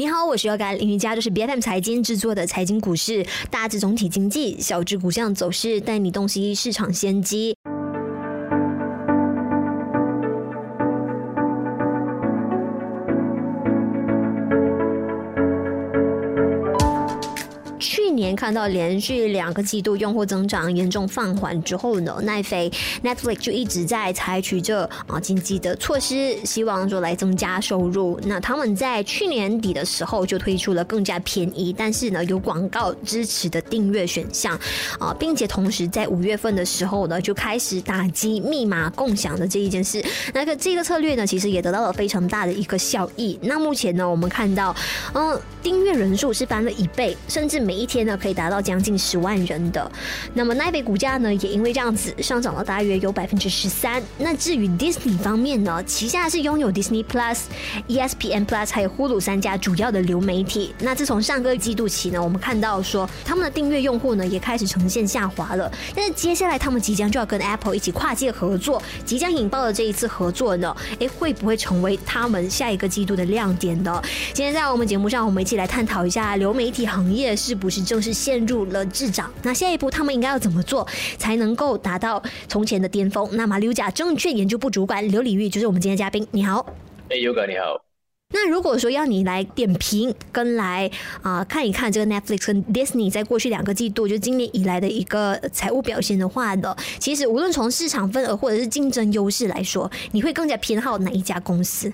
你好，我是要改林瑜伽，就是 B F M 财经制作的财经股市，大致总体经济，小至股项走势，带你洞悉市场先机。看到连续两个季度用户增长严重放缓之后呢，奈飞 Netflix 就一直在采取着啊经济的措施，希望说来增加收入。那他们在去年底的时候就推出了更加便宜，但是呢有广告支持的订阅选项啊，并且同时在五月份的时候呢就开始打击密码共享的这一件事。那个这个策略呢，其实也得到了非常大的一个效益。那目前呢，我们看到嗯订阅人数是翻了一倍，甚至每一天呢。可以达到将近十万人的，那么奈飞股价呢，也因为这样子上涨了大约有百分之十三。那至于 Disney 方面呢，旗下是拥有 Disney Plus、ESPN Plus 还有 Hulu 三家主要的流媒体。那自从上个季度起呢，我们看到说他们的订阅用户呢也开始呈现下滑了。但是接下来他们即将就要跟 Apple 一起跨界合作，即将引爆的这一次合作呢，诶，会不会成为他们下一个季度的亮点呢？今天在我们节目上，我们一起来探讨一下流媒体行业是不是正。是陷入了滞涨，那下一步他们应该要怎么做才能够达到从前的巅峰？那马六甲证券研究部主管刘礼玉就是我们今天的嘉宾。你好，哎，优哥你好。那如果说要你来点评跟来啊看一看这个 Netflix 跟 Disney 在过去两个季度就今年以来的一个财务表现的话呢，其实无论从市场份额或者是竞争优势来说，你会更加偏好哪一家公司？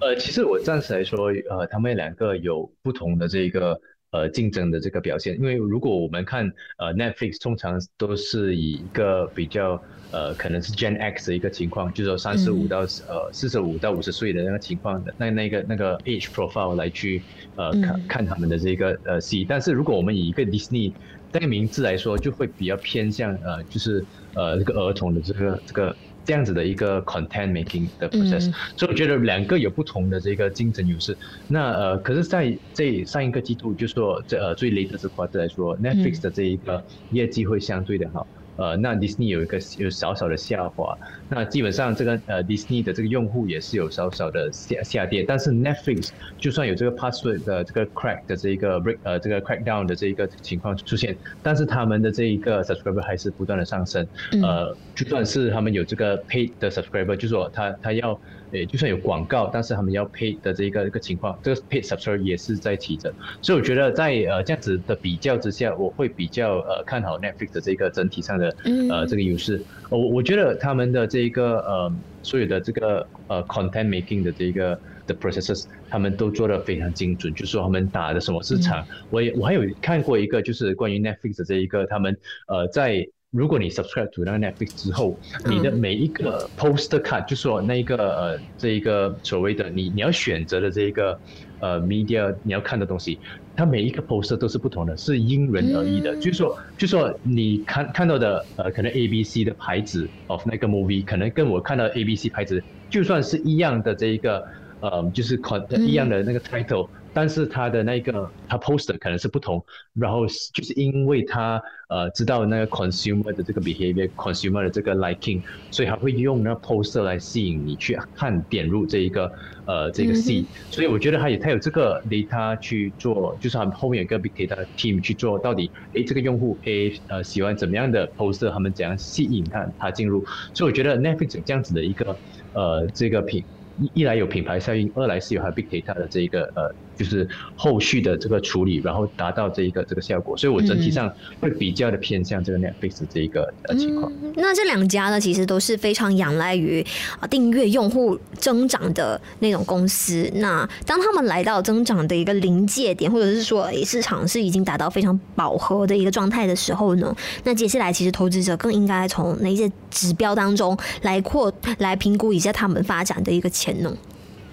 呃，其实我暂时来说，呃，他们两个有不同的这个。呃，竞争的这个表现，因为如果我们看呃 Netflix，通常都是以一个比较呃可能是 Gen X 的一个情况，就是说三十五到呃四十五到五十岁的那个情况的那那个那个 age profile 来去呃看看他们的这个呃戏，但是如果我们以一个 Disney 那个名字来说，就会比较偏向呃就是呃这个儿童的这个这个。这样子的一个 content making 的 process，所以我觉得两个有不同的这个竞争优势。那呃，可是在这上一个季度，就说这呃最 late 这 quarter 来说，Netflix 的这一个业绩会相对的好。呃，那 Disney 有一个有小小的下滑，那基本上这个呃 Disney 的这个用户也是有小小的下下跌，但是 Netflix 就算有这个 password 的这个 crack 的这一个 break 呃这个 crackdown 的这一个情况出现，但是他们的这一个 subscriber 还是不断的上升，呃，就算是他们有这个 paid 的 subscriber，就说他他要。诶，就算有广告，但是他们要 pay 的这个一个情况，这个 pay subscriber 也是在提着，所以我觉得在呃这样子的比较之下，我会比较呃看好 Netflix 的这个整体上的呃这个优势。我我觉得他们的这一个呃所有的这个呃 content making 的这个的 processes，他们都做的非常精准，就是说他们打的什么市场，我也我还有看过一个就是关于 Netflix 的这一个他们呃在。如果你 subscribe to 那个 Netflix 之后，你的每一个 poster card，就说那一个呃这一个所谓的你你要选择的这一个呃 media 你要看的东西，它每一个 poster 都是不同的，是因人而异的。就是说，就说你看看到的呃可能 A B C 的牌子 of 那个 movie，可能跟我看到 A B C 牌子就算是一样的这一个呃就是 con 一样的那个 title。但是他的那个他 poster 可能是不同，然后就是因为他呃知道那个 consumer 的这个 behavior，consumer 的这个 liking，所以他会用那 poster 来吸引你去看点入这一个呃这个戏，所以我觉得他也他有这个 data 去做，就是他们后面有个 big data team 去做到底，诶这个用户 A 呃喜欢怎么样的 poster，他们怎样吸引他他进入，所以我觉得 Netflix 这样子的一个呃这个品。一来有品牌效应，二来是有它 big data 的这一个呃，就是后续的这个处理，然后达到这一个这个效果，所以我整体上会比较的偏向这个 Netflix 这一个呃情况。那这两家呢，其实都是非常仰赖于啊订阅用户增长的那种公司。那当他们来到增长的一个临界点，或者是说市场是已经达到非常饱和的一个状态的时候呢，那接下来其实投资者更应该从哪些指标当中来扩来评估一下他们发展的一个前。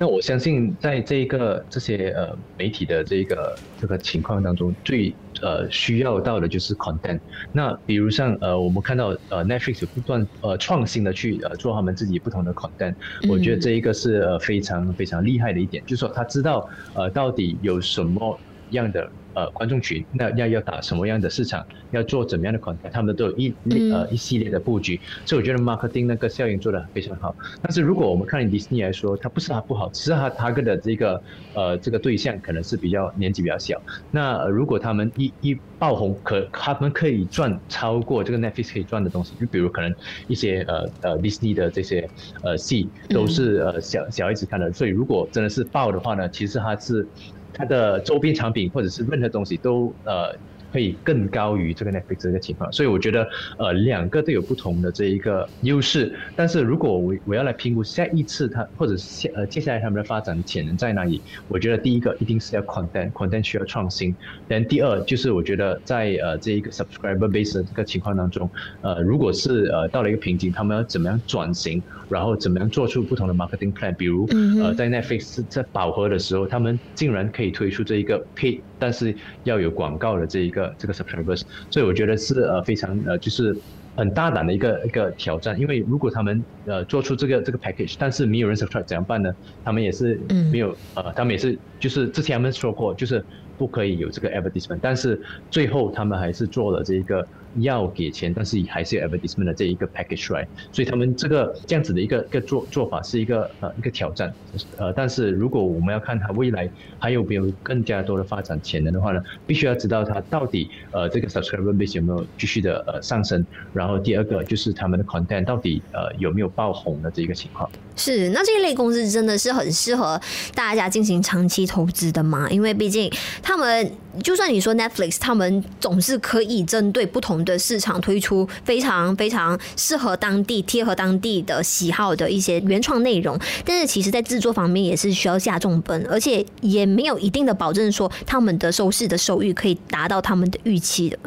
那我相信，在这一个这些呃媒体的这个这个情况当中，最呃需要到的就是 content。那比如像呃我们看到呃 Netflix 不断呃创新的去呃做他们自己不同的 content，我觉得这一个是呃非常非常厉害的一点，就是说他知道呃到底有什么。样的呃观众群，那要要打什么样的市场，要做怎么样的 content，他们都有一呃一系列的布局，所以我觉得 marketing 那个效应做得非常好。但是如果我们看迪士尼来说，它不是它不好，只是它它的这个呃这个对象可能是比较年纪比较小。那如果他们一一爆红，可他们可以赚超过这个 Netflix 可以赚的东西，就比如可能一些呃呃迪士尼的这些呃戏都是呃小小孩子看的，所以如果真的是爆的话呢，其实它是它的周边产品或者是任何东西都呃。会更高于这个 Netflix 这个情况，所以我觉得呃两个都有不同的这一个优势。但是如果我我要来评估下一次它或者下呃接下来他们的发展潜能在哪里，我觉得第一个一定是要 content，content 需要创新。但第二就是我觉得在呃这一个 subscriber base 的这个情况当中，呃如果是呃到了一个瓶颈，他们要怎么样转型，然后怎么样做出不同的 marketing plan？比如呃在 Netflix 在饱和的时候，他们竟然可以推出这一个 pay，但是要有广告的这一个。这个 subscribers，所以我觉得是呃非常呃就是很大胆的一个一个挑战，因为如果他们呃做出这个这个 package，但是没有人 subscribe 怎样办呢？他们也是没有呃，他们也是就是之前他们说过就是不可以有这个 advertisement，但是最后他们还是做了这一个。要给钱，但是还是有 advertisement 的这一个 package right，所以他们这个这样子的一个一个做做法是一个呃一个挑战，呃，但是如果我们要看它未来还有没有更加多的发展潜能的话呢，必须要知道它到底呃这个 subscriber base 有没有继续的呃上升，然后第二个就是他们的 content 到底呃有没有爆红的这一个情况。是，那这一类公司真的是很适合大家进行长期投资的吗？因为毕竟他们就算你说 Netflix，他们总是可以针对不同。的市场推出非常非常适合当地、贴合当地的喜好的一些原创内容，但是其实在制作方面也是需要下重本，而且也没有一定的保证说他们的收视的收益可以达到他们的预期的。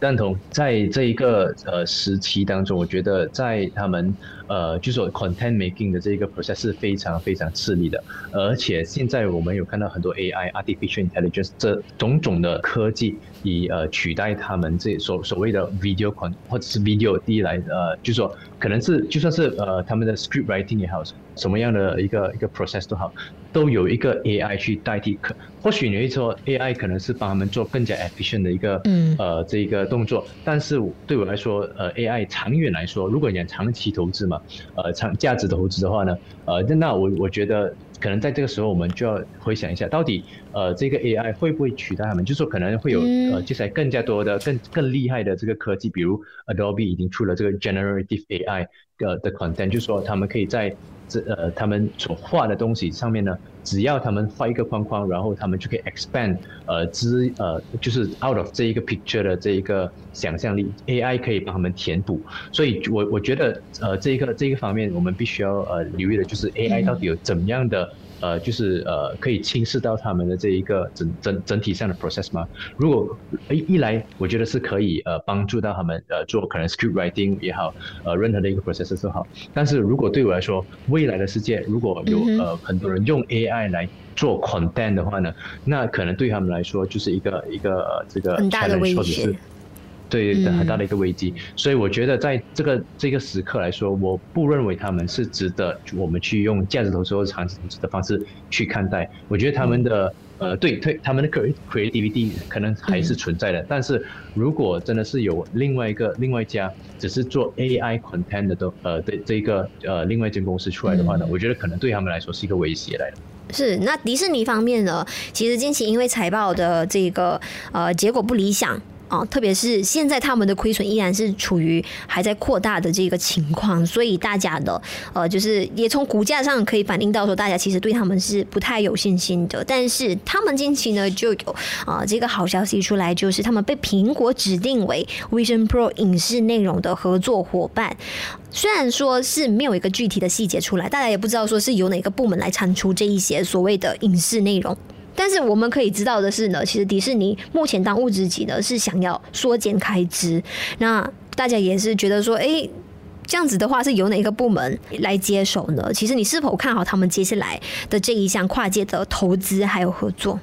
赞同，在这一个呃时期当中，我觉得在他们呃，就说 content making 的这个 process 是非常非常吃力的，而且现在我们有看到很多 AI artificial intelligence 这种种的科技。以呃取代他们这所所谓的 video con 或者是 video 第一来呃，就说可能是就算是呃他们的 script writing 也好，什么样的一个一个 process 都好，都有一个 AI 去代替。可或许你会说 AI 可能是帮他们做更加 efficient 的一个嗯呃这一个动作，但是对我来说，呃 AI 长远来说，如果你长期投资嘛，呃长价值投资的话呢，呃那我我觉得。可能在这个时候，我们就要回想一下，到底呃这个 AI 会不会取代他们？就是说可能会有呃接下来更加多的、更更厉害的这个科技，比如 Adobe 已经出了这个 Generative AI 呃的 content，就是说他们可以在这呃他们所画的东西上面呢，只要他们画一个框框，然后他们就可以 expand 呃之呃就是 out of 这一个 picture 的这一个想象力，AI 可以帮他们填补。所以我我觉得呃这一个这一个方面，我们必须要呃留意的就是 AI 到底有怎么样的。呃，就是呃，可以轻视到他们的这一个整整整体上的 process 吗？如果一一来，我觉得是可以呃帮助到他们呃做可能 script writing 也好，呃任何的一个 process 都好。但是如果对我来说，未来的世界如果有呃很多人用 AI 来做 content 的话呢，那可能对他们来说就是一个一个这个很大的威胁。对很大的一个危机，所以我觉得在这个这个时刻来说，我不认为他们是值得我们去用价值投资或长期投资的方式去看待。我觉得他们的呃，对对，他们的 creativity 可能还是存在的，但是如果真的是有另外一个另外一家只是做 AI content 的呃的这个呃另外一间公司出来的话呢，我觉得可能对他们来说是一个威胁来的。是，那迪士尼方面呢，其实近期因为财报的这个呃结果不理想。哦，特别是现在他们的亏损依然是处于还在扩大的这个情况，所以大家的呃，就是也从股价上可以反映到说，大家其实对他们是不太有信心的。但是他们近期呢就有啊这个好消息出来，就是他们被苹果指定为 Vision Pro 影视内容的合作伙伴。虽然说是没有一个具体的细节出来，大家也不知道说是由哪个部门来产出这一些所谓的影视内容。但是我们可以知道的是呢，其实迪士尼目前当务之急呢是想要缩减开支。那大家也是觉得说，哎，这样子的话是由哪个部门来接手呢？其实你是否看好他们接下来的这一项跨界的投资还有合作？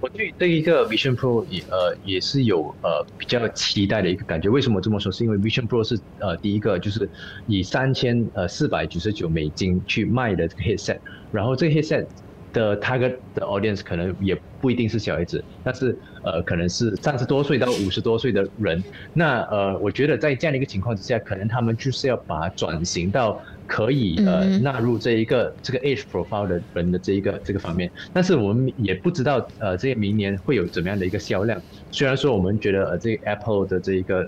我对这一个 Vision Pro 也呃也是有呃比较期待的一个感觉。为什么这么说？是因为 Vision Pro 是呃第一个就是以三千呃四百九十九美金去卖的这个 headset，然后这个 headset。的 target 的 audience 可能也不一定是小孩子，但是呃可能是三十多岁到五十多岁的人。那呃，我觉得在这样的一个情况之下，可能他们就是要把转型到可以呃纳入这一个这个 age profile 的人的这一个这个方面。但是我们也不知道呃这个明年会有怎么样的一个销量。虽然说我们觉得呃这个 Apple 的这一个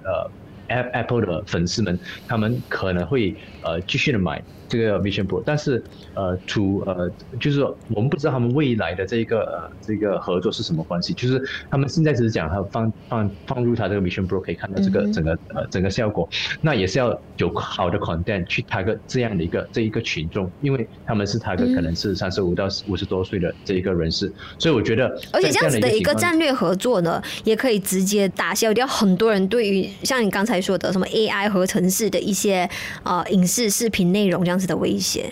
呃 Apple 的粉丝们，他们可能会呃继续的买。这个 Vision Pro，但是呃，to 呃，就是说我们不知道他们未来的这个呃这个合作是什么关系，就是他们现在只是讲他放放放入他这个 Vision Pro 可以看到这个整个呃整个效果，那也是要有好的 content 去 target 这样的一个这一个群众，因为他们是 target 可能是三十五到五十多岁的这一个人士，所以我觉得而且这样子的一个战略合作呢，也可以直接打消掉很多人对于像你刚才说的什么 AI 合成式的一些呃影视视频内容这样。的威胁，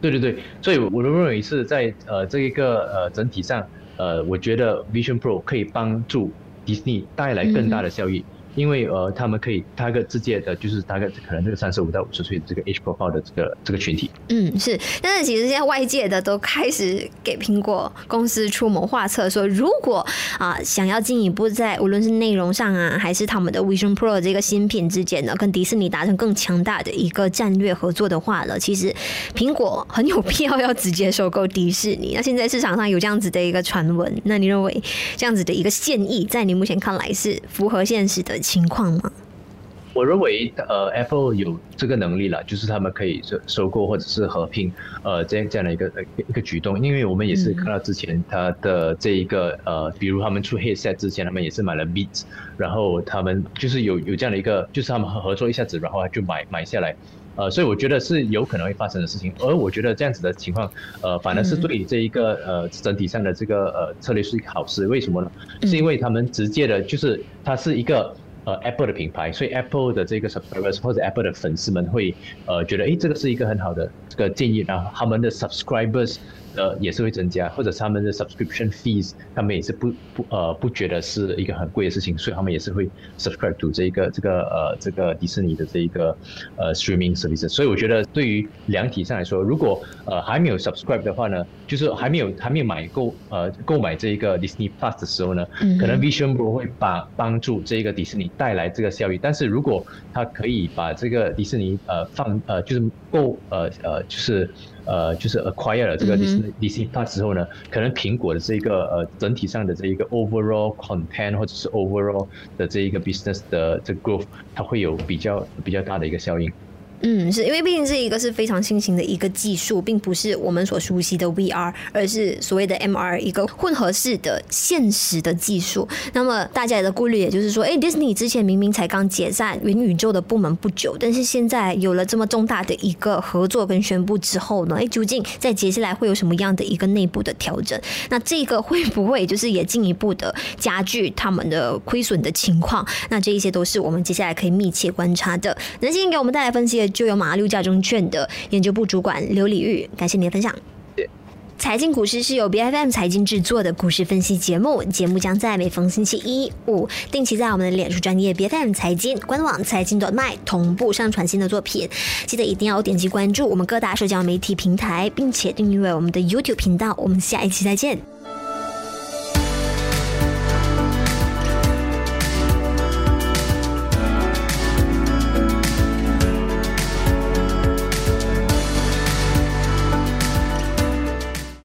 对对对，所以我认为是在呃这一个呃整体上，呃，我觉得 Vision Pro 可以帮助迪士尼带来更大的效益。因为呃，他们可以他个直接的，就是大概可能这个三十五到五十岁的这个 H profile 的这个这个群体。嗯，是。但是其实现在外界的都开始给苹果公司出谋划策，说如果啊想要进一步在无论是内容上啊，还是他们的 Vision Pro 这个新品之间呢，跟迪士尼达成更强大的一个战略合作的话呢，其实苹果很有必要要直接收购迪士尼。那现在市场上有这样子的一个传闻，那你认为这样子的一个建议，在你目前看来是符合现实的？情况吗？我认为，呃，Apple 有这个能力了，就是他们可以收收购或者是合并，呃，这样这样的一个一个举动。因为我们也是看到之前他的这一个，呃，比如他们出 Headset 之前，他们也是买了 Beats，然后他们就是有有这样的一个，就是他们合作一下子，然后就买买下来，呃，所以我觉得是有可能会发生的事情。而我觉得这样子的情况，呃，反而是对这一个呃整体上的这个呃策略是一个好事。为什么呢？是因为他们直接的，就是它是一个。呃，Apple 的品牌，所以 Apple 的这个 subscribers 或者 Apple 的粉丝们会呃觉得，哎，这个是一个很好的这个建议，然后他们的 subscribers。呃，也是会增加，或者他们的 subscription fees，他们也是不不呃不觉得是一个很贵的事情，所以他们也是会 subscribe to 这一个这个呃这个迪士尼的这一个呃 streaming service。所以我觉得对于量体上来说，如果呃还没有 subscribe 的话呢，就是还没有还没有买购呃购买这一个 Disney Plus 的时候呢，可能 Vision Pro 会把帮助这个迪士尼带来这个效益。但是如果它可以把这个迪士尼呃放呃就是购呃呃就是呃就是 acquire 了这个 Disney Disney Plus 之后呢，可能苹果的这个呃整体上的这一个 overall content 或者是 overall 的这一个 business 的这个 growth，它会有比较比较大的一个效应。嗯，是因为毕竟这一个是非常新型的一个技术，并不是我们所熟悉的 VR，而是所谓的 MR 一个混合式的现实的技术。那么大家的顾虑也就是说，哎，Disney 之前明明才刚解散元宇宙的部门不久，但是现在有了这么重大的一个合作跟宣布之后呢，哎，究竟在接下来会有什么样的一个内部的调整？那这个会不会就是也进一步的加剧他们的亏损的情况？那这一些都是我们接下来可以密切观察的。那今天给我们带来分析的。就有马六甲中券的研究部主管刘礼玉，感谢您的分享。财经股市是由 B F M 财经制作的股市分析节目，节目将在每逢星期一、五定期在我们的脸书专业 B F M 财经官网财经短麦同步上传新的作品。记得一定要点击关注我们各大社交媒体平台，并且订阅我们的 YouTube 频道。我们下一期再见。